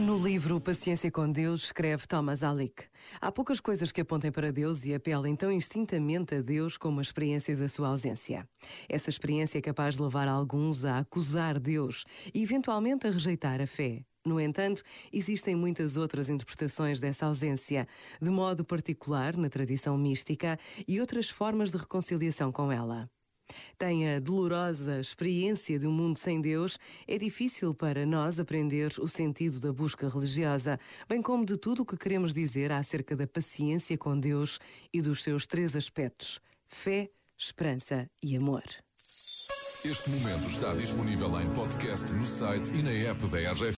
No livro Paciência com Deus, escreve Thomas Alick. Há poucas coisas que apontem para Deus e apelem tão instintamente a Deus como a experiência da sua ausência. Essa experiência é capaz de levar alguns a acusar Deus e, eventualmente, a rejeitar a fé. No entanto, existem muitas outras interpretações dessa ausência, de modo particular na tradição mística e outras formas de reconciliação com ela tem a dolorosa experiência de um mundo sem Deus, é difícil para nós aprender o sentido da busca religiosa, bem como de tudo o que queremos dizer acerca da paciência com Deus e dos seus três aspectos: fé, esperança e amor. Este momento está disponível em podcast no site e na app da RGF.